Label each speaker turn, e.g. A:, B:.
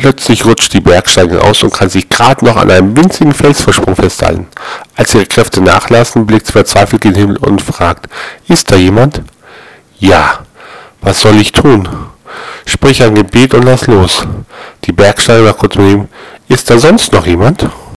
A: Plötzlich rutscht die Bergsteigerin aus und kann sich gerade noch an einem winzigen Felsvorsprung festhalten. Als ihre Kräfte nachlassen, blickt sie verzweifelt in den Himmel und fragt, ist da jemand? Ja. Was soll ich tun? Sprich ein Gebet und lass los. Die Bergsteigerin war kurz mit ihm, ist da sonst noch jemand?